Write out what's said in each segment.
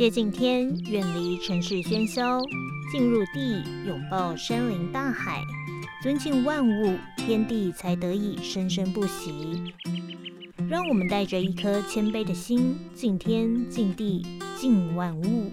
接近天，远离城市喧嚣，进入地，拥抱山林大海，尊敬万物，天地才得以生生不息。让我们带着一颗谦卑的心，敬天、敬地、敬万物。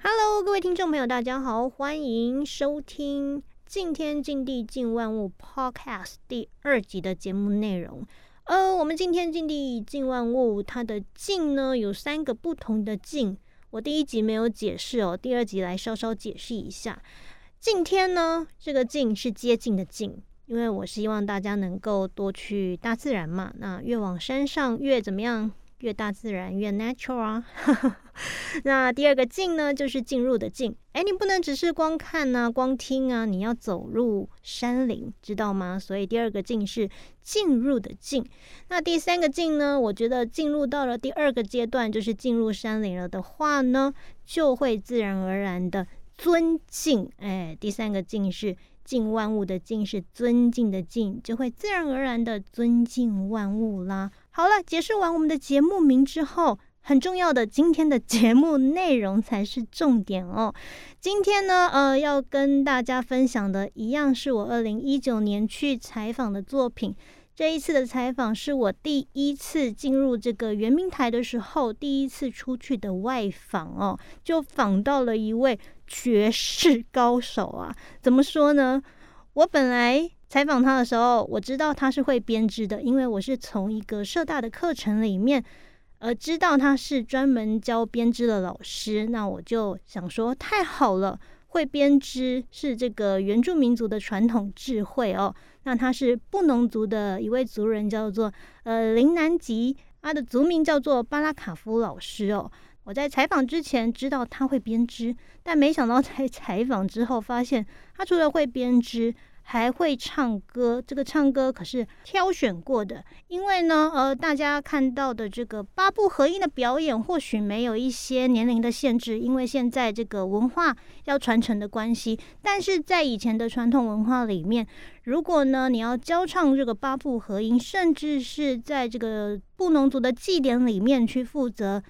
Hello，各位听众朋友，大家好，欢迎收听《敬天、敬地、敬万物》Podcast 第二集的节目内容。呃，我们敬天敬地敬万物，它的敬呢有三个不同的敬。我第一集没有解释哦，第二集来稍稍解释一下。敬天呢，这个敬是接近的敬，因为我希望大家能够多去大自然嘛。那越往山上越怎么样？越大自然越 natural 啊。那第二个进呢，就是进入的进。哎，你不能只是光看呢，光听啊，你要走入山林，知道吗？所以第二个进是进入的进。那第三个进呢，我觉得进入到了第二个阶段，就是进入山林了的话呢，就会自然而然的尊敬。哎，第三个进是敬万物的敬，是尊敬的敬，就会自然而然的尊敬万物啦。好了，解释完我们的节目名之后。很重要的，今天的节目内容才是重点哦。今天呢，呃，要跟大家分享的一样是我二零一九年去采访的作品。这一次的采访是我第一次进入这个圆明台的时候，第一次出去的外访哦，就访到了一位绝世高手啊。怎么说呢？我本来采访他的时候，我知道他是会编织的，因为我是从一个社大的课程里面。呃知道他是专门教编织的老师，那我就想说太好了，会编织是这个原住民族的传统智慧哦。那他是布农族的一位族人，叫做呃林南吉，他的族名叫做巴拉卡夫老师哦。我在采访之前知道他会编织，但没想到在采访之后发现，他除了会编织。还会唱歌，这个唱歌可是挑选过的。因为呢，呃，大家看到的这个八部合音的表演，或许没有一些年龄的限制，因为现在这个文化要传承的关系。但是在以前的传统文化里面，如果呢你要教唱这个八部合音，甚至是在这个布农族的祭典里面去负责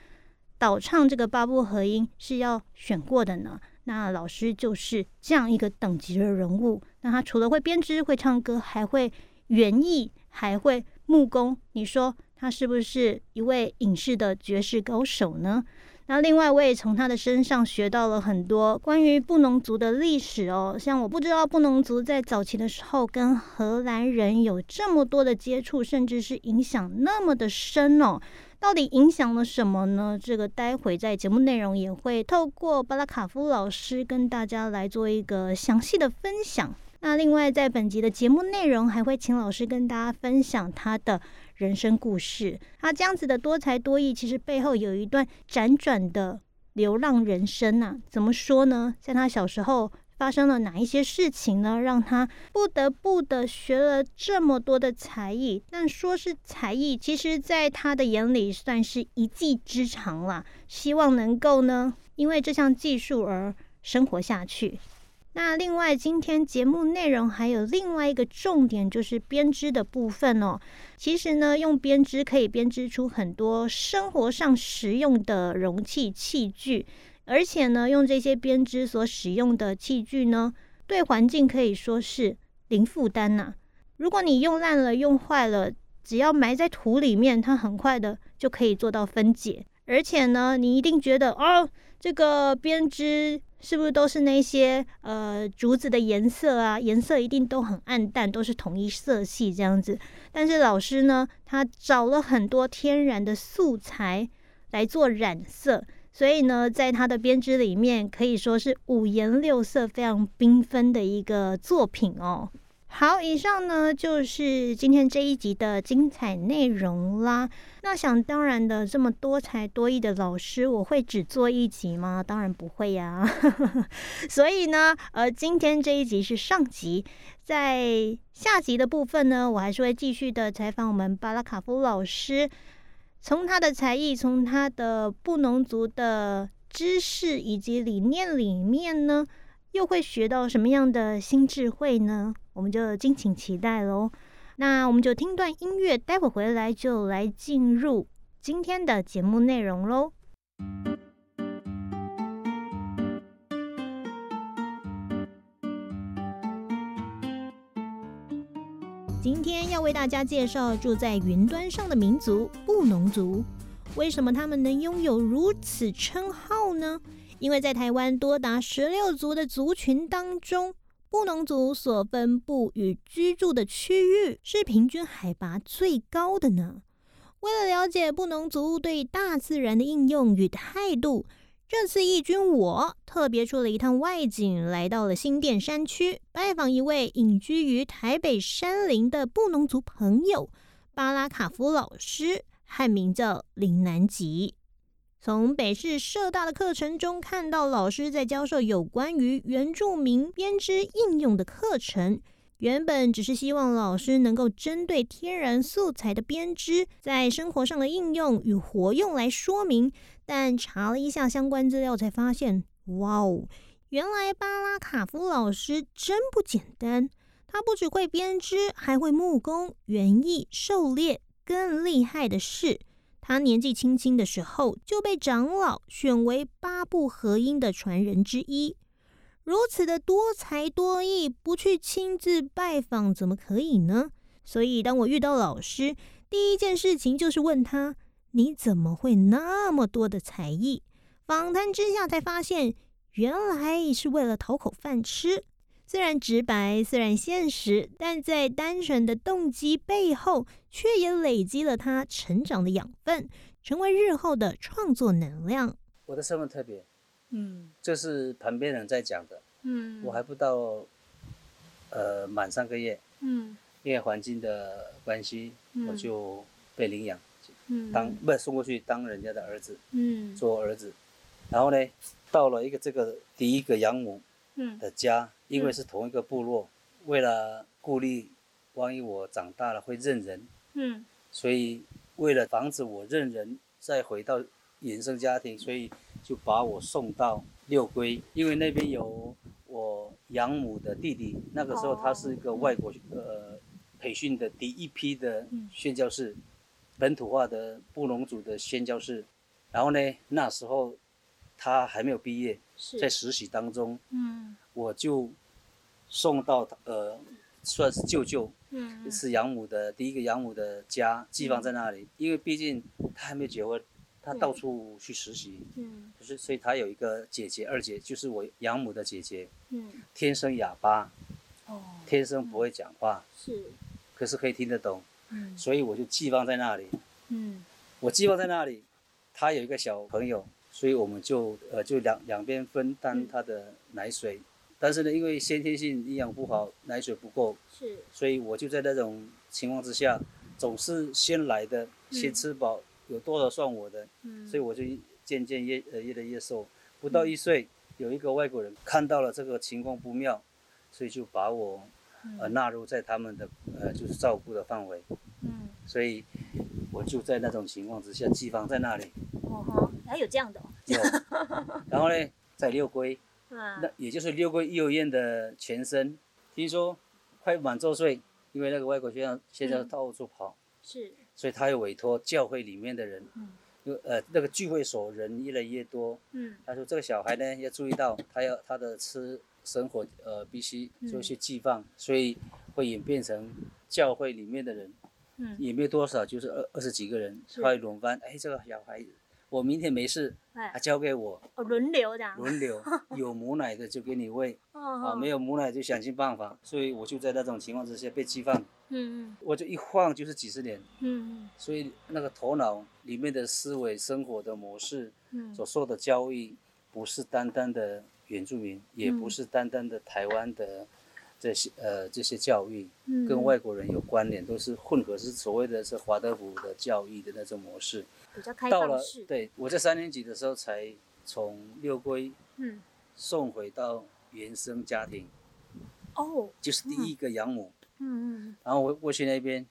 导唱这个八部合音，是要选过的呢。那老师就是这样一个等级的人物。那他除了会编织、会唱歌，还会园艺，还会木工。你说他是不是一位影视的绝世高手呢？那另外，我也从他的身上学到了很多关于布农族的历史哦。像我不知道布农族在早期的时候跟荷兰人有这么多的接触，甚至是影响那么的深哦。到底影响了什么呢？这个待会在节目内容也会透过巴拉卡夫老师跟大家来做一个详细的分享。那另外在本集的节目内容还会请老师跟大家分享他的人生故事。他这样子的多才多艺，其实背后有一段辗转的流浪人生呐。怎么说呢？在他小时候。发生了哪一些事情呢？让他不得不的学了这么多的才艺，但说是才艺，其实在他的眼里算是一技之长了。希望能够呢，因为这项技术而生活下去。那另外，今天节目内容还有另外一个重点，就是编织的部分哦。其实呢，用编织可以编织出很多生活上实用的容器器具。而且呢，用这些编织所使用的器具呢，对环境可以说是零负担呐。如果你用烂了、用坏了，只要埋在土里面，它很快的就可以做到分解。而且呢，你一定觉得哦，这个编织是不是都是那些呃竹子的颜色啊？颜色一定都很暗淡，都是统一色系这样子。但是老师呢，他找了很多天然的素材来做染色。所以呢，在他的编织里面，可以说是五颜六色、非常缤纷的一个作品哦。好，以上呢就是今天这一集的精彩内容啦。那想当然的，这么多才多艺的老师，我会只做一集吗？当然不会呀。所以呢，呃，今天这一集是上集，在下集的部分呢，我还是会继续的采访我们巴拉卡夫老师。从他的才艺，从他的布农族的知识以及理念里面呢，又会学到什么样的新智慧呢？我们就敬请期待喽。那我们就听段音乐，待会回来就来进入今天的节目内容喽。今天要为大家介绍住在云端上的民族——布农族。为什么他们能拥有如此称号呢？因为在台湾多达十六族的族群当中，布农族所分布与居住的区域是平均海拔最高的呢。为了了解布农族对大自然的应用与态度。这次义军我特别出了一趟外景，来到了新店山区，拜访一位隐居于台北山林的布农族朋友巴拉卡夫老师，汉名叫林南吉。从北市社大的课程中看到，老师在教授有关于原住民编织应用的课程。原本只是希望老师能够针对天然素材的编织在生活上的应用与活用来说明。但查了一下相关资料，才发现，哇哦，原来巴拉卡夫老师真不简单。他不只会编织，还会木工、园艺、狩猎。更厉害的是，他年纪轻轻的时候就被长老选为八部合音的传人之一。如此的多才多艺，不去亲自拜访怎么可以呢？所以，当我遇到老师，第一件事情就是问他。你怎么会那么多的才艺？访谈之下才发现，原来是为了讨口饭吃。虽然直白，虽然现实，但在单纯的动机背后，却也累积了他成长的养分，成为日后的创作能量。我的身份特别，嗯，这是旁边人在讲的，嗯，我还不到，呃，满三个月，嗯，因为环境的关系，我就被领养。当不送过去当人家的儿子，嗯，做儿子，然后呢，到了一个这个第一个养母的家，因为是同一个部落，为了顾虑，万一我长大了会认人，嗯，所以为了防止我认人，再回到原生家庭，所以就把我送到六龟，因为那边有我养母的弟弟，那个时候他是一个外国呃培训的第一批的宣教士。本土化的布农族的宣教士，然后呢，那时候他还没有毕业，在实习当中，嗯，我就送到呃，算是舅舅，嗯，是养母的第一个养母的家，寄放在那里，因为毕竟他还没有结婚，他到处去实习，嗯，就是所以他有一个姐姐二姐，就是我养母的姐姐，嗯，天生哑巴，哦，天生不会讲话，是，可是可以听得懂。所以我就寄放在那里。嗯，我寄放在那里，他有一个小朋友，所以我们就呃就两两边分担他的奶水。但是呢，因为先天性营养不好，奶水不够，是，所以我就在那种情况之下，总是先来的，先吃饱，有多少算我的。嗯，所以我就渐渐越呃越来越瘦。不到一岁，有一个外国人看到了这个情况不妙，所以就把我。呃，纳入在他们的呃，就是照顾的范围。嗯，所以我就在那种情况之下寄放在那里。哦吼，还有这样的。有。然后呢，在六龟，那也就是六龟幼儿园的前身，听说快满周岁，因为那个外国学生现在到处跑，是，所以他又委托教会里面的人，嗯，就呃那个聚会所人越来越多，嗯，他说这个小孩呢要注意到，他要他的吃。生活呃必须做一些寄放，所以会演变成教会里面的人，嗯，也没有多少，就是二二十几个人，会轮番。哎，这个小孩子，我明天没事，他交给我，哦，轮流的，轮流，有母奶的就给你喂，啊，没有母奶就想尽办法。所以我就在那种情况之下被寄放，嗯嗯，我就一晃就是几十年，嗯嗯，所以那个头脑里面的思维、生活的模式，嗯，所受的教育，不是单单的。原住民也不是单单的台湾的这些呃这些教育，跟外国人有关联，都是混合，是所谓的是华德福的教育的那种模式。比较开放式。对我在三年级的时候才从六龟嗯送回到原生家庭，哦，就是第一个养母，嗯嗯，然后我过去那边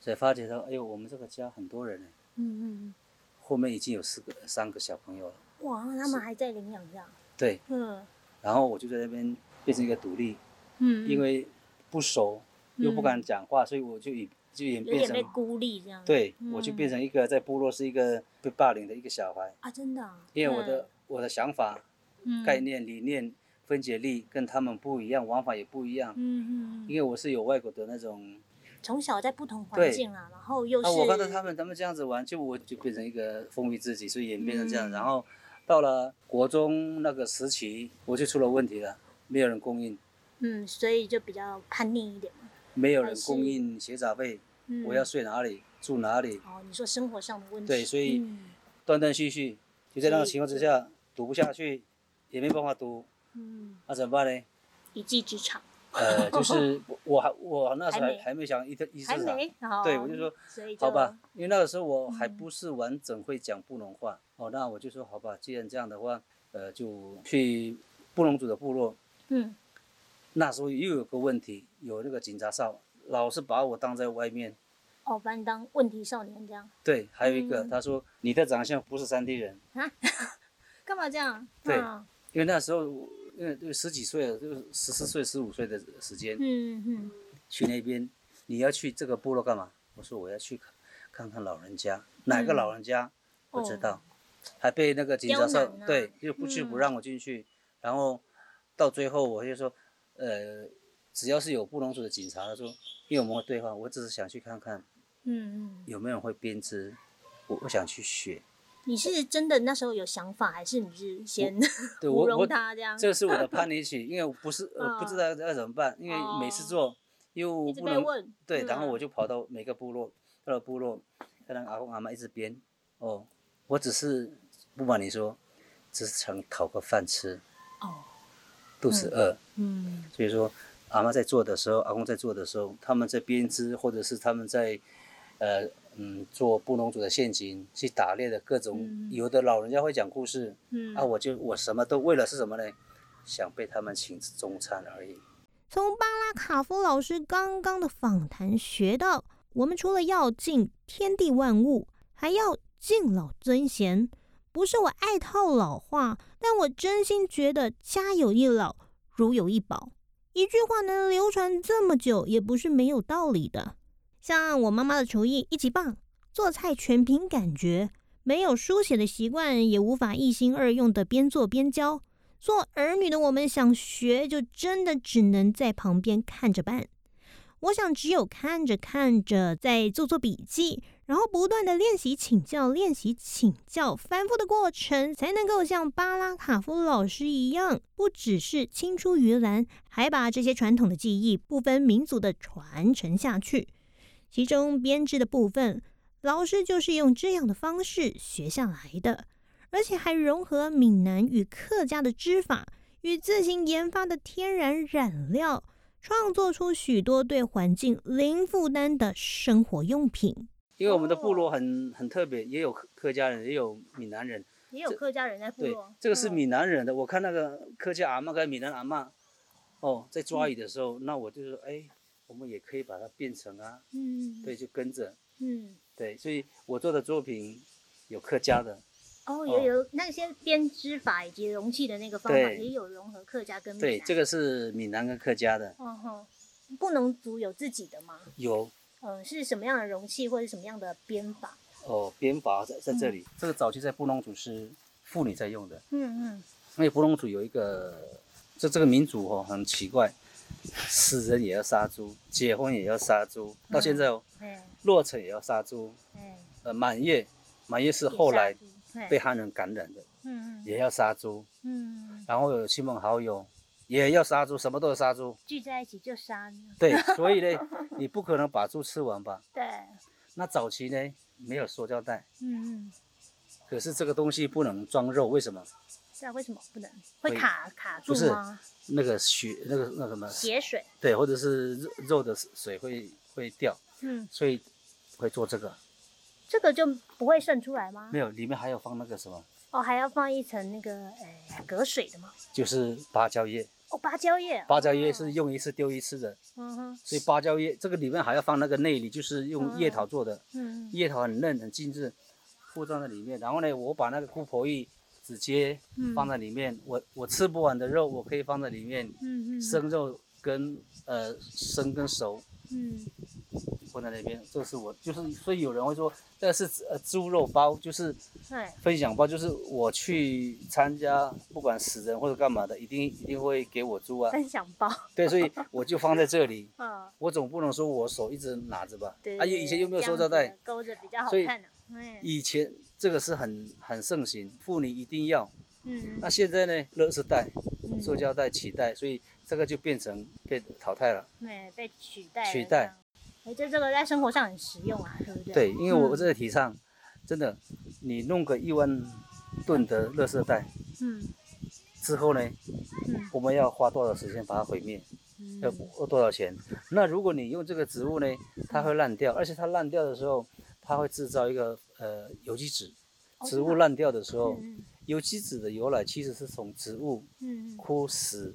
才发觉到，哎呦，我们这个家很多人呢，嗯嗯，后面已经有四个三个小朋友了。哇，他们还在领养这样。对，嗯，然后我就在那边变成一个独立，嗯，因为不熟，又不敢讲话，所以我就演就演变成被孤立这样。对，我就变成一个在部落是一个被霸凌的一个小孩啊，真的。因为我的我的想法、概念、理念、分解力跟他们不一样，玩法也不一样。嗯嗯。因为我是有外国的那种。从小在不同环境啊，然后又是。我看到他们他们这样子玩，就我就变成一个封闭自己，所以演变成这样。然后到了国中那个时期，我就出了问题了，没有人供应。嗯，所以就比较叛逆一点嘛。没有人供应学杂费，我要睡哪里住哪里？哦，你说生活上的问题。对，所以断断续续，就在那个情况之下，读不下去，也没办法读。嗯。那怎么办呢？一技之长。呃，就是我还我那时候还还没想一特一市场，对，我就说好吧，因为那个时候我还不是完整会讲布农话，哦，那我就说好吧，既然这样的话，呃，就去布农族的部落。嗯。那时候又有个问题，有那个警察哨老是把我当在外面。哦，把你当问题少年这样。对，还有一个他说你的长相不是山地人。啊？干嘛这样？对，因为那时候。因为就十几岁了，就是十四岁、十五岁的时间，嗯嗯，去那边，你要去这个部落干嘛？我说我要去看，看看老人家，哪个老人家？不知道，还被那个警察说对，就不去不让我进去，然后到最后我就说，呃，只要是有布隆族的警察，他说，因为我们会对话，我只是想去看看，嗯嗯，有没有人会编织，我我想去学。你是真的那时候有想法，还是你是先 糊弄他这样？这个是我的叛逆 期，因为我不是呃不知道要怎么办，因为每次做又不能对，然后我就跑到每个部落，到了部落，看到阿公阿妈一直编，哦，我只是不瞒你说，只是想讨个饭吃，哦，肚子饿，嗯，所以说阿妈在做的时候，阿公在做的时候，他们在编织，或者是他们在，呃。嗯，做布农族的陷阱去打猎的各种，有的老人家会讲故事，嗯，啊，我就我什么都为了是什么呢？想被他们请吃中餐而已。从巴拉卡夫老师刚刚的访谈学到，我们除了要敬天地万物，还要敬老尊贤。不是我爱套老话，但我真心觉得家有一老，如有一宝。一句话能流传这么久，也不是没有道理的。像我妈妈的厨艺一级棒，做菜全凭感觉，没有书写的习惯，也无法一心二用的边做边教。做儿女的我们想学，就真的只能在旁边看着办。我想，只有看着看着，再做做笔记，然后不断的练习请教、练习请教，反复的过程，才能够像巴拉卡夫老师一样，不只是青出于蓝，还把这些传统的技艺不分民族的传承下去。其中编织的部分，老师就是用这样的方式学下来的，而且还融合闽南与客家的织法与自行研发的天然染料，创作出许多对环境零负担的生活用品。因为我们的部落很很特别，也有客客家人，也有闽南人，也有客家人在部落。这个是闽南人的，我看那个客家阿妈跟闽南阿妈，哦，在抓鱼的时候，那我就是，哎。我们也可以把它变成啊，嗯，对，就跟着，嗯，对，所以我做的作品有客家的，哦，也有那些编织法以及容器的那个方法，也有融合客家跟闽南。对，这个是闽南跟客家的。哦吼，布农族有自己的吗？有。嗯，是什么样的容器或者什么样的编法？哦，编法在在这里，这个早期在布农族是妇女在用的。嗯嗯。因为布农族有一个，这这个民族哦很奇怪。死人也要杀猪，结婚也要杀猪，到现在哦，落成也要杀猪，呃，满月，满月是后来被汉人感染的，嗯也要杀猪，嗯，然后有亲朋好友也要杀猪，什么都要杀猪，聚在一起就杀，对，所以呢，你不可能把猪吃完吧？对，那早期呢，没有塑胶袋，嗯嗯，可是这个东西不能装肉，为什么？是啊，为什么不能？会卡卡住吗？那个血，那个那什么？血水。对，或者是肉肉的水会会掉。嗯。所以会做这个。这个就不会渗出来吗？没有，里面还要放那个什么？哦，还要放一层那个呃隔水的吗？就是芭蕉叶。哦，芭蕉叶。芭蕉叶是用一次丢一次的。嗯哼。所以芭蕉叶这个里面还要放那个内里，就是用叶桃做的。嗯。叶桃很嫩很精致，附装在里面。然后呢，我把那个姑婆叶。直接放在里面，我我吃不完的肉，我可以放在里面。嗯嗯。生肉跟呃生跟熟嗯，放在那边，这是我就是，所以有人会说，这是呃猪肉包，就是分享包，就是我去参加不管死人或者干嘛的，一定一定会给我猪啊。分享包。对，所以我就放在这里。嗯。我总不能说我手一直拿着吧？对。而且以前又没有塑料袋，勾着比较好看的。以前这个是很很盛行，妇女一定要。嗯。那现在呢？乐色袋、塑胶袋取代，所以。这个就变成被淘汰了，对，被取代。取代，哎，这这个在生活上很实用啊，对不对？对，因为我这个提倡，真的，你弄个一万吨的垃圾袋，嗯，之后呢，嗯，我们要花多少时间把它毁灭？要要多少钱？那如果你用这个植物呢，它会烂掉，而且它烂掉的时候，它会制造一个呃有机质。植物烂掉的时候。有机质的由来其实是从植物枯死、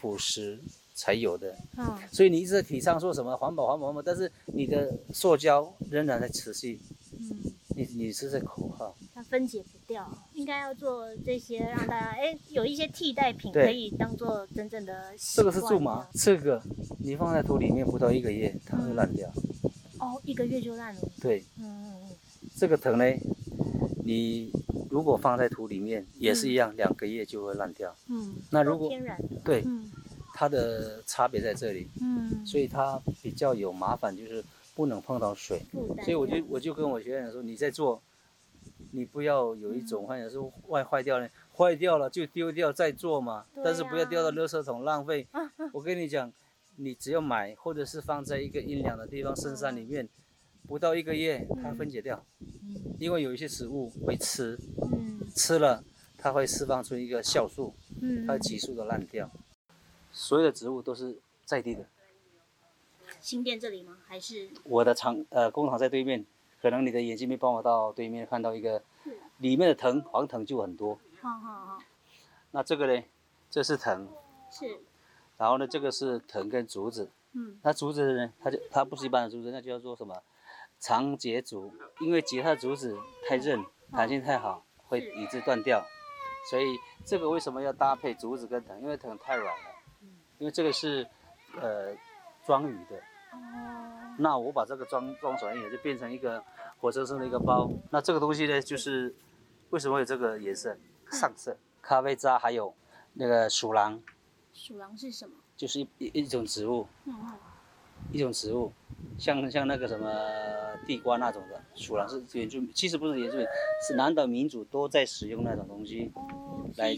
腐蚀才有的。啊，所以你一直在提倡说什么环保、环保、环保，但是你的塑胶仍然在持续。嗯，你你是在口号。它分解不掉，应该要做这些，让大家哎有一些替代品可以当做真正的。这个是苎麻，这个你放在土里面不到一个月，它会烂掉。哦，一个月就烂了。对。嗯嗯嗯。这个藤呢，你。如果放在土里面也是一样，两个月就会烂掉。嗯，那如果天然的对，它的差别在这里。嗯，所以它比较有麻烦，就是不能碰到水。所以我就我就跟我学员说，你在做，你不要有一种幻想说坏坏掉了，坏掉了就丢掉再做嘛。但是不要丢到垃圾桶浪费。我跟你讲，你只要买或者是放在一个阴凉的地方深山里面。不到一个月，它分解掉，因为有一些食物会吃，吃了它会释放出一个酵素，它会急速的烂掉。所有的植物都是在地的。新店这里吗？还是？我的厂呃工厂在对面，可能你的眼睛没帮我到对面看到一个，里面的藤黄藤就很多。好好好。那这个呢？这是藤。是。然后呢？这个是藤跟竹子。嗯。那竹子呢？它就它不是一般的竹子，那就叫做什么？长节竹，因为吉他竹子太韧，弹性太好，会以致断掉。所以这个为什么要搭配竹子跟藤？因为藤太软了。因为这个是，呃，装鱼的。哦。那我把这个装装软一点，就变成一个活生生的一个包。那这个东西呢，就是为什么有这个颜色？上色。咖啡渣还有那个鼠狼。鼠狼是什么？就是一一种植物。嗯嗯。一种植物。像像那个什么地瓜那种的，鼠狼是原住，其实不是原住民，是南岛民族都在使用那种东西，来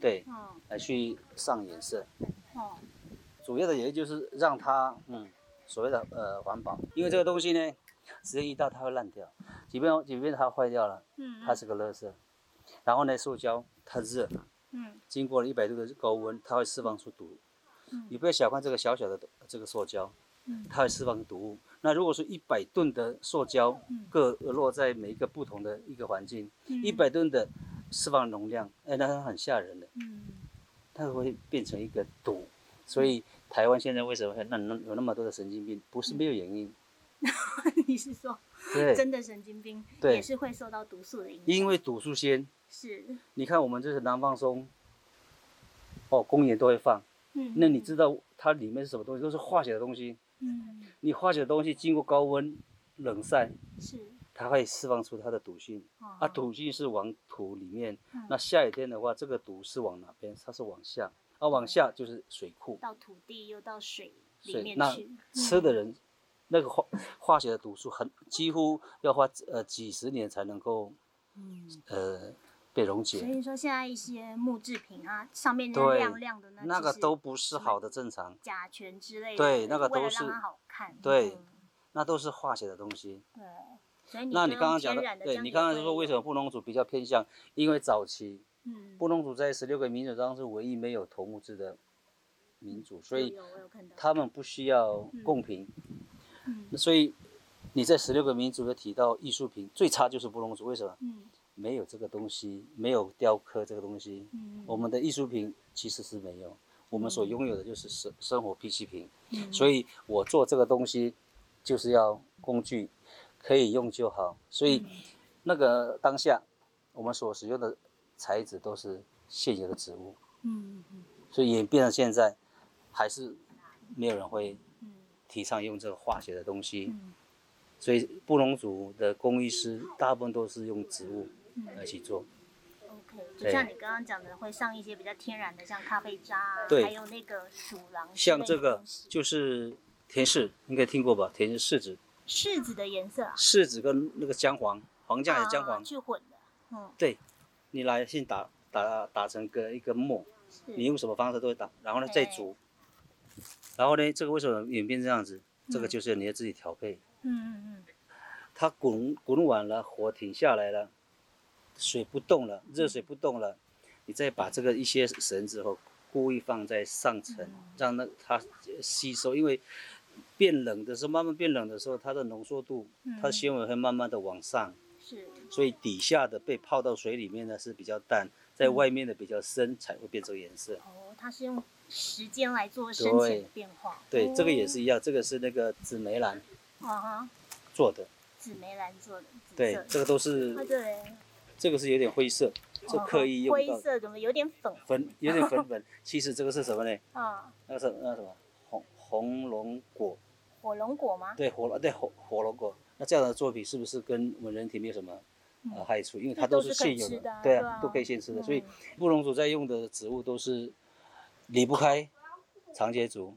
对，来去上颜色。哦，主要的原因就是让它，嗯，所谓的呃环保，因为这个东西呢，时间一到它会烂掉，即便即便它坏掉了，嗯，它是个垃圾。然后呢，塑胶它热，嗯，经过了一百度的高温，它会释放出毒。嗯，你不要小看这个小小的这个塑胶。它会释放毒物。那如果说一百吨的塑胶各落在每一个不同的一个环境，一百吨的释放容量，哎，那它很吓人的。嗯，它会变成一个毒。所以台湾现在为什么会那那有那么多的神经病？不是没有原因。你是说，真的神经病也是会受到毒素的影响？因为毒素先是。你看我们这是南方松，哦，公园都会放。嗯。那你知道它里面是什么东西？都是化学的东西。嗯，你化学的东西经过高温冷晒，是，它会释放出它的毒性，啊，毒性是往土里面，那下雨天的话，这个毒是往哪边？它是往下，啊，往下就是水库，到土地又到水里面去。吃的人，那个化化学的毒素很几乎要花呃几十年才能够，嗯，呃。被溶解。所以说，现在一些木制品啊，上面那亮亮的那，那个都不是好的正常。甲醛之类的。对，那个都是。好看。对，那都是化学的东西。对。所以你那你刚刚讲的，对你刚刚说为什么布农族比较偏向？因为早期，嗯，布农族在十六个民族当中是唯一没有头目制的民族，所以他们不需要贡品。嗯。所以你在十六个民族的提到艺术品，最差就是布农族，为什么？嗯。没有这个东西，没有雕刻这个东西。嗯，我们的艺术品其实是没有，我们所拥有的就是生生活必需品。嗯，所以我做这个东西，就是要工具可以用就好。所以那个当下，我们所使用的材质都是现有的植物。嗯嗯。所以演变到现在，还是没有人会提倡用这个化学的东西，嗯所以布农族的工艺师大部分都是用植物来去做。OK，就像你刚刚讲的，会上一些比较天然的，像咖啡渣，对，还有那个鼠狼，像这个就是甜柿，应该听过吧？甜柿子，柿子的颜色，柿子跟那个姜黄，黄酱还是姜黄去混的，嗯，对，你来先打打打成个一个沫，你用什么方式都会打，然后呢再煮。然后呢，这个为什么演变这样子？这个就是你要自己调配。嗯嗯嗯。它滚滚完了，火停下来了，水不动了，热水不动了，你再把这个一些绳子后故意放在上层，让那它吸收。因为变冷的时候，慢慢变冷的时候，它的浓缩度，它的纤维会慢慢的往上。是。所以底下的被泡到水里面呢是比较淡，在外面的比较深才会变这个颜色。哦，它是用。时间来做深浅变化，对，这个也是一样，这个是那个紫梅兰，啊哈，做的，紫梅兰做的，对，这个都是，对，这个是有点灰色，这刻意用到，灰色怎么有点粉，粉有点粉 粉，其实这个是什么呢？啊，那个是那什么红红龙果，火龙果吗？对，火龙对火火龙果，那这样的作品是不是跟我们人体没有什么呃害处？因为它都是现有的，对啊，都可以现吃的，所以布隆族在用的植物都是。离不开长节竹、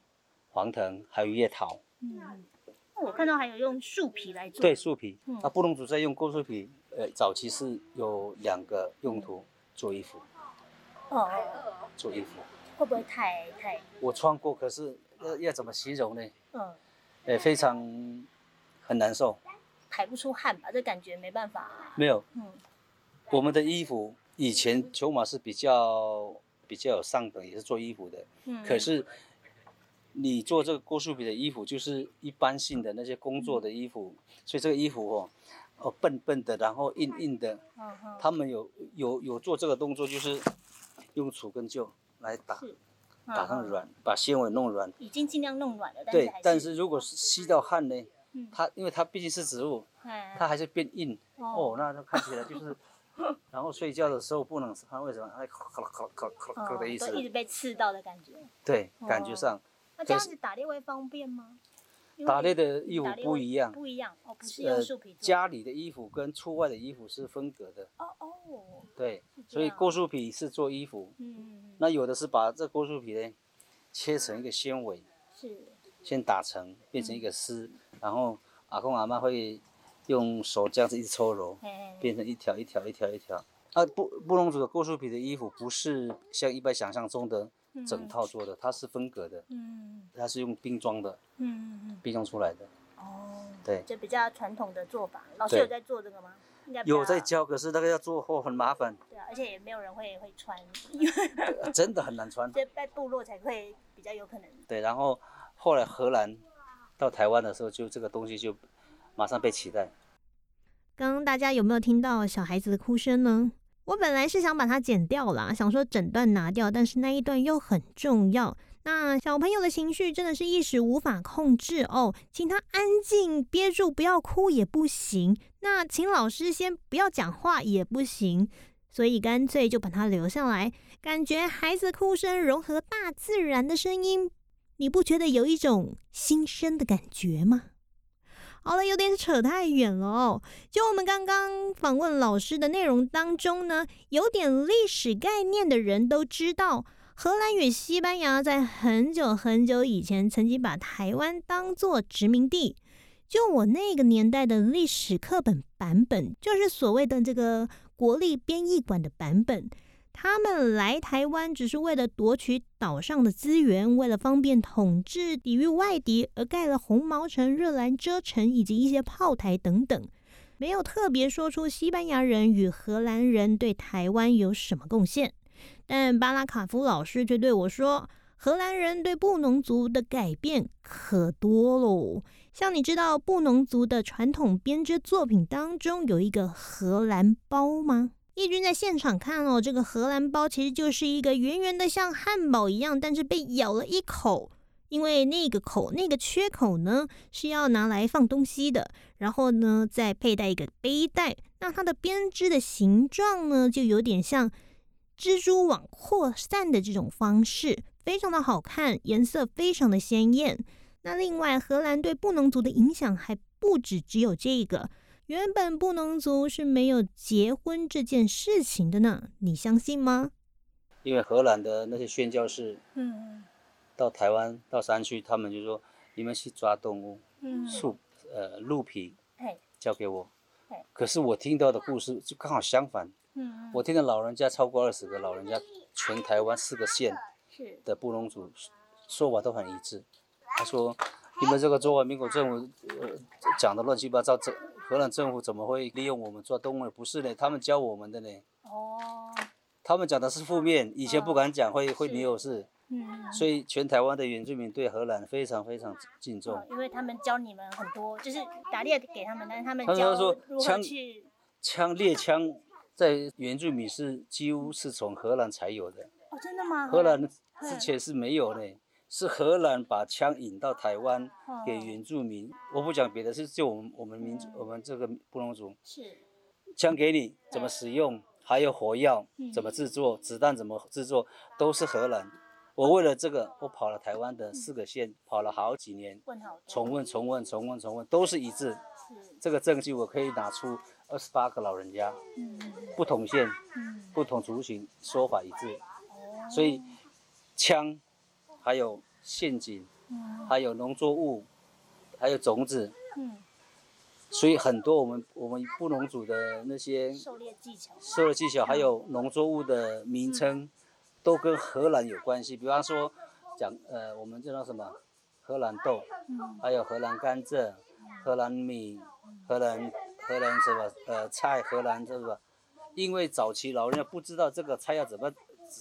黄藤，还有叶桃。嗯，我看到还有用树皮来做。对，树皮。那布隆族在用构树皮，呃，早期是有两个用途，做衣服。哦。做衣服。会不会太太？我穿过，可是要要怎么形容呢？嗯。呃，非常很难受。排不出汗吧？这感觉没办法。没有。嗯。我们的衣服以前球马是比较。比较有上等，也是做衣服的。嗯。可是，你做这个郭树皮的衣服，就是一般性的那些工作的衣服，所以这个衣服哦，哦笨笨的，然后硬硬的。嗯他们有有有做这个动作，就是用杵跟臼来打，打上软，把纤维弄软。已经尽量弄软了，对。但是如果是吸到汗呢？它因为它毕竟是植物，它还是变硬。哦。那看起来就是。然后睡觉的时候不能，它为什么？哎，咔啦咔啦咔啦咔啦的意思。一直被刺到的感觉。对，感觉上。那这样子打猎会方便吗？打猎的衣服不一样。不一样哦，不是用树皮家里的衣服跟出外的衣服是分隔的。哦哦。对，所以过树皮是做衣服。嗯嗯嗯。那有的是把这过树皮呢，切成一个纤维。是。先打成，变成一个丝，然后阿公阿妈会。用手这样子一直搓揉，变成一条一条一条一条。啊，布布隆族的过树皮的衣服不是像一般想象中的整套做的，它是分隔的。嗯，它是用冰装的。嗯嗯冰装出来的。哦。对。就比较传统的做法。老师有在做这个吗？有在教，可是那个要做货很麻烦。对啊，而且也没有人会会穿。因为真的很难穿。就在部落才会比较有可能。对，然后后来荷兰到台湾的时候，就这个东西就。马上被取代。刚刚大家有没有听到小孩子的哭声呢？我本来是想把它剪掉啦，想说整段拿掉，但是那一段又很重要。那小朋友的情绪真的是一时无法控制哦，请他安静憋住，不要哭也不行。那请老师先不要讲话也不行，所以干脆就把它留下来。感觉孩子哭声融合大自然的声音，你不觉得有一种新生的感觉吗？好了，有点扯太远了哦。就我们刚刚访问老师的内容当中呢，有点历史概念的人都知道，荷兰与西班牙在很久很久以前曾经把台湾当做殖民地。就我那个年代的历史课本版本，就是所谓的这个国立编译馆的版本。他们来台湾只是为了夺取岛上的资源，为了方便统治、抵御外敌而盖了红毛城、热兰遮城以及一些炮台等等，没有特别说出西班牙人与荷兰人对台湾有什么贡献。但巴拉卡夫老师却对我说，荷兰人对布农族的改变可多喽。像你知道布农族的传统编织作品当中有一个荷兰包吗？义军在现场看哦，这个荷兰包其实就是一个圆圆的，像汉堡一样，但是被咬了一口，因为那个口那个缺口呢是要拿来放东西的，然后呢再佩戴一个背带，那它的编织的形状呢就有点像蜘蛛网扩散的这种方式，非常的好看，颜色非常的鲜艳。那另外，荷兰对布农族的影响还不止只有这个。原本布农族是没有结婚这件事情的呢，你相信吗？因为荷兰的那些宣教士，嗯，到台湾到山区，他们就说你们去抓动物，嗯，树，呃，鹿皮，交给我。可是我听到的故事就刚好相反，嗯，我听到老人家超过二十个老人家，全台湾四个县的布农族说法都很一致。他说你们这个中华民国政府，呃，讲的乱七八糟，这。荷兰政府怎么会利用我们做动物？不是呢，他们教我们的呢。哦。他们讲的是负面，以前不敢讲，会会没有事。嗯。所以全台湾的原住民对荷兰非常非常敬重。因为他们教你们很多，就是打猎给他们，但是他们教如何去。枪猎枪在原住民是几乎是从荷兰才有的。哦，真的吗？荷兰之前是没有的。是荷兰把枪引到台湾给原住民，我不讲别的，是就我们我们民族我们这个布隆族，是。枪给你怎么使用，还有火药怎么制作，子弹怎么制作，都是荷兰。我为了这个，我跑了台湾的四个县，跑了好几年，重问重问重问重问，都是一致。这个证据我可以拿出二十八个老人家，不同县，不同族群说法一致，所以枪。还有陷阱，还有农作物，还有种子，所以很多我们我们布农组的那些狩猎技巧，狩猎技巧还有农作物的名称，都跟荷兰有关系。比方说，讲呃，我们叫什么？荷兰豆，还有荷兰甘蔗，荷兰米，荷兰荷兰什么呃菜，荷兰这个，因为早期老人家不知道这个菜要怎么。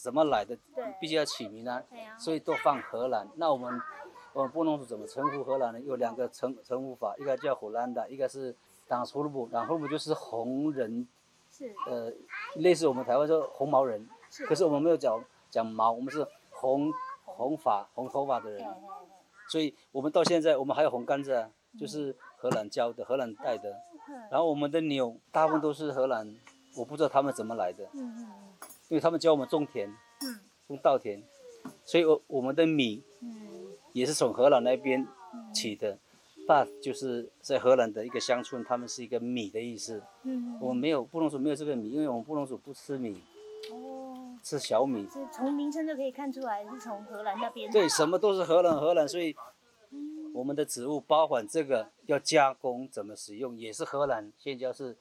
怎么来的？必须要起名啊，所以都放荷兰。那我们，我们布农族怎么称呼荷兰呢？有两个称称呼法，一个叫荷兰的，一个是党胡鲁布。党胡鲁布就是红人，是呃，类似我们台湾说红毛人，可是我们没有讲讲毛，我们是红红发红头发的人。所以我们到现在，我们还有红甘蔗，就是荷兰教的，荷兰带的。然后我们的牛大部分都是荷兰，我不知道他们怎么来的。因为他们教我们种田，种稻田，所以我我们的米，也是从荷兰那边起的，爸就是在荷兰的一个乡村，他们是一个米的意思。嗯我们没有布隆族没有这个米，因为我们布隆族不吃米，哦吃小米。从名称就可以看出来是从荷兰那边。对，什么都是荷兰荷兰，所以我们的植物包含这个要加工怎么使用，也是荷兰现在是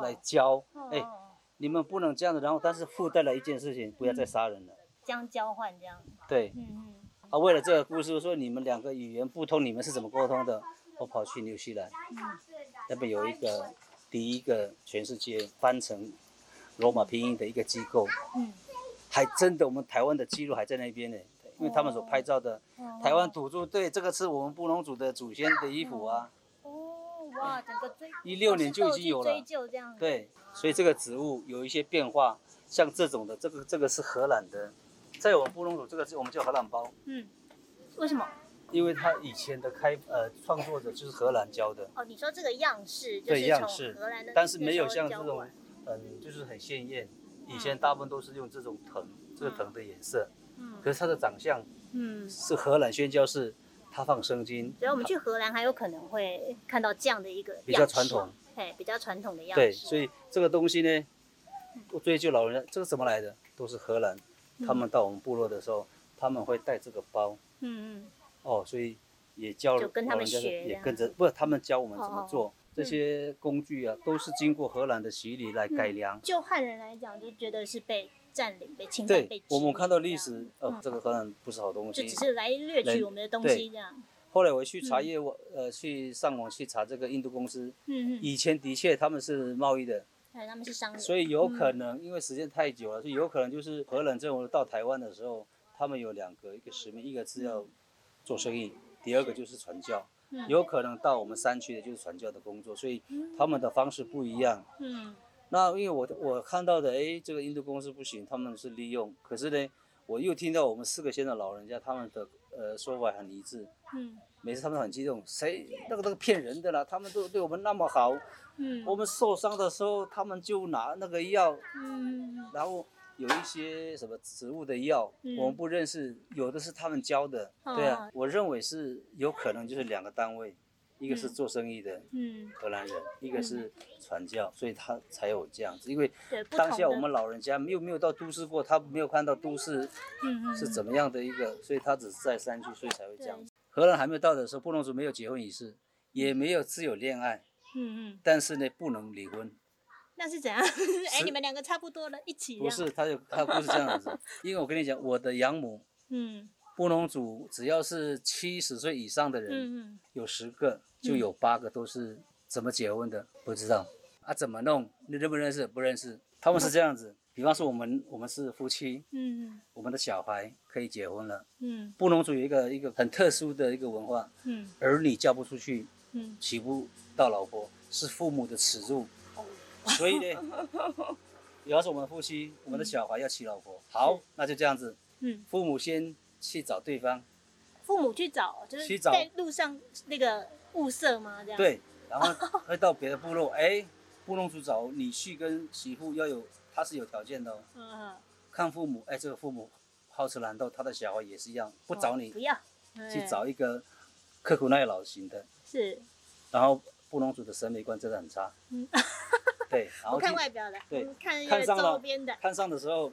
来教，哎。你们不能这样子，然后但是附带了一件事情，不要再杀人了。将交换这样。对。嗯嗯。啊，为了这个故事，说你们两个语言不通，你们是怎么沟通的？我跑去纽西兰，那边有一个第一个全世界翻成罗马拼音的一个机构。嗯。还真的，我们台湾的记录还在那边呢，因为他们所拍照的台湾土著，对，这个是我们布隆族的祖先的衣服啊。哦，哇，整个追一六年就已经有了。对。所以这个植物有一些变化，像这种的，这个这个是荷兰的，在我们布隆族这个我们叫荷兰包。嗯，为什么？因为它以前的开呃创作者就是荷兰教的。哦，你说这个样式对样式，荷兰的，但是没有像这种嗯，就是很鲜艳。以前大部分都是用这种藤，这个藤的颜色。嗯。可是它的长相，嗯，是荷兰宣教士，他放生金。所以我们去荷兰还有可能会看到这样的一个比较传统。比较传统的样子。对，所以这个东西呢，我追究老人家，这个怎么来的？都是荷兰，他们到我们部落的时候，他们会带这个包。嗯嗯。哦，所以也教就跟他们学也跟着，不是，他们教我们怎么做这些工具啊，都是经过荷兰的洗礼来改良。就汉人来讲，就觉得是被占领、被侵占、被。我们看到历史，哦，这个荷兰不是好东西。就只是来掠取我们的东西这样。后来我去查业务，呃，去上网去查这个印度公司。嗯嗯。以前的确他们是贸易的。对，他们是商人。所以有可能，因为时间太久了，所以有可能就是荷兰政府到台湾的时候，他们有两个一个使命，一个是要做生意，第二个就是传教。嗯。有可能到我们山区的就是传教的工作，所以他们的方式不一样。嗯。那因为我我看到的，哎，这个印度公司不行，他们是利用。可是呢，我又听到我们四个县的老人家他们的。呃，说法很一致。嗯，每次他们很激动，谁那个那个骗人的啦？他们都对我们那么好。嗯，我们受伤的时候，他们就拿那个药。嗯，然后有一些什么植物的药，我们不认识，有的是他们教的，对啊，我认为是有可能就是两个单位，一个是做生意的，嗯，荷兰人，一个是传教，所以他才有这样子。因为当下我们老人家没有没有到都市过，他没有看到都市是怎么样的一个，所以他只是在山区，所以才会这样子。荷兰还没有到的时候，布隆族没有结婚仪式，也没有自由恋爱，嗯嗯，但是呢，不能离婚。那是怎样？哎，你们两个差不多了，一起。不是，他就他不是这样子，因为我跟你讲，我的养母，嗯，布农族只要是七十岁以上的人，有十个就有八个都是怎么结婚的，不知道啊？怎么弄？你认不认识？不认识。他们是这样子，比方说我们我们是夫妻，嗯嗯，我们的小孩可以结婚了，嗯，布农族有一个一个很特殊的一个文化，嗯，儿女嫁不出去，嗯，娶不到老婆是父母的耻辱。所以呢，要是我们夫妻，我们的小孩要娶老婆，好，那就这样子。嗯，父母先去找对方。父母去找，就是在路上那个物色吗？这样。对，然后 会到别的部落，哎，部落主找女婿跟媳妇要有，他是有条件的哦。嗯看父母，哎，这个父母好吃懒做，他的小孩也是一样，不找你，不要，去找一个刻苦耐劳型的。是。然后布农族的审美观真的很差。嗯。对，然后看外表的，对，看周边的。看上的时候，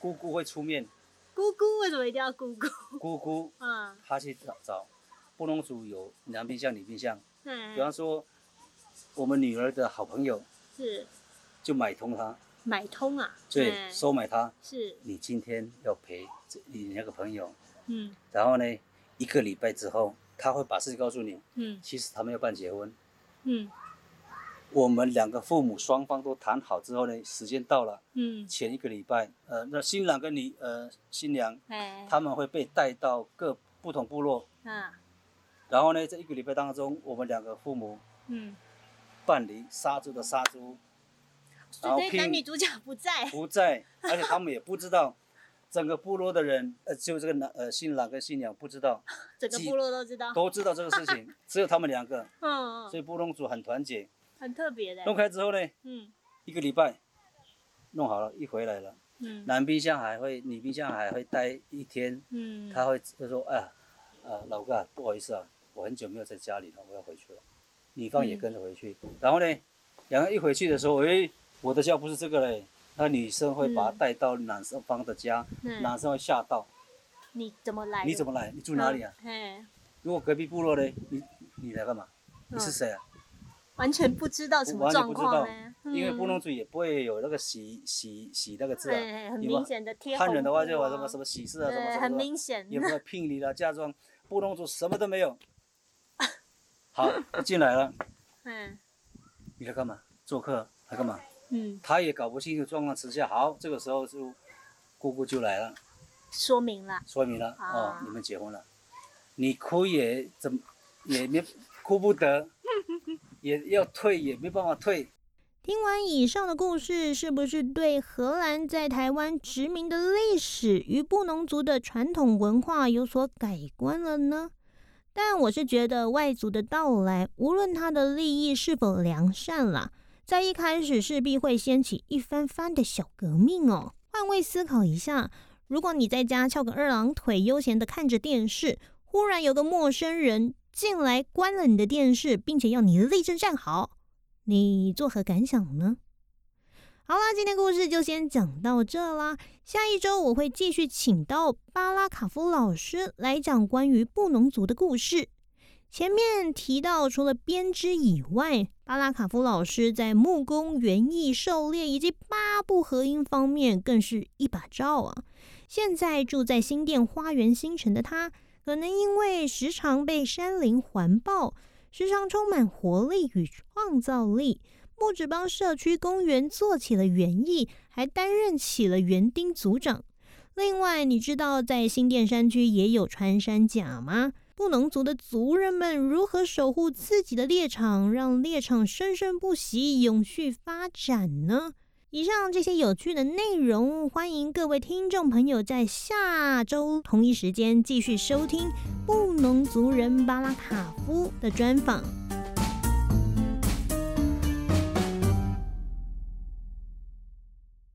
姑姑会出面。姑姑为什么一定要姑姑？姑姑，嗯，他去找找，布农族有男宾相、女宾相。嗯。比方说，我们女儿的好朋友是，就买通他。买通啊？对，收买他。是。你今天要陪你那个朋友。嗯。然后呢，一个礼拜之后，他会把事情告诉你。嗯。其实他们要办结婚。嗯。我们两个父母双方都谈好之后呢，时间到了，嗯，前一个礼拜，呃，那新郎跟你，呃，新娘，哎，他们会被带到各不同部落，啊，然后呢，这一个礼拜当中，我们两个父母，嗯，办理杀猪的杀猪，然后男女主角不在，不在，而且他们也不知道，整个部落的人，呃，只有这个男，呃，新郎跟新娘不知道，整个部落都知道，都知道这个事情，只有他们两个，嗯，所以部落组很团结。很特别的。弄开之后呢，嗯，一个礼拜弄好了，一回来了，嗯，男冰箱还会，女冰箱还会待一天，嗯，他会他说，哎呀，啊，老哥，不好意思啊，我很久没有在家里了，我要回去了。女方也跟着回去，然后呢，两个一回去的时候，哎，我的家不是这个嘞，那女生会把他带到男生方的家，男生会吓到。你怎么来？你怎么来？你住哪里啊？嘿，如果隔壁部落呢？你你来干嘛？你是谁啊？完全不知道什么状况呢，因为布农族也不会有那个喜喜喜那个字啊，很明显的贴汉人的话就什么什么喜事啊，什么什么，很明显，有没有聘礼啦、嫁妆？布农族什么都没有。好，进来了。嗯。你来干嘛？做客来干嘛？嗯。他也搞不清楚状况之下，好，这个时候就姑姑就来了。说明了。说明了哦，你们结婚了，你哭也怎么也没哭不得。也要退，也没办法退。听完以上的故事，是不是对荷兰在台湾殖民的历史与布农族的传统文化有所改观了呢？但我是觉得外族的到来，无论他的利益是否良善啦，在一开始势必会掀起一番番的小革命哦。换位思考一下，如果你在家翘个二郎腿，悠闲的看着电视，忽然有个陌生人。进来关了你的电视，并且要你立正站好，你作何感想呢？好啦，今天故事就先讲到这啦。下一周我会继续请到巴拉卡夫老师来讲关于布农族的故事。前面提到，除了编织以外，巴拉卡夫老师在木工、园艺、狩猎以及八部合音方面更是一把照啊。现在住在新店花园新城的他。可能因为时常被山林环抱，时常充满活力与创造力，不止帮社区公园做起了园艺，还担任起了园丁组长。另外，你知道在新店山区也有穿山甲吗？布农族的族人们如何守护自己的猎场，让猎场生生不息、永续发展呢？以上这些有趣的内容，欢迎各位听众朋友在下周同一时间继续收听布农族人巴拉卡夫的专访。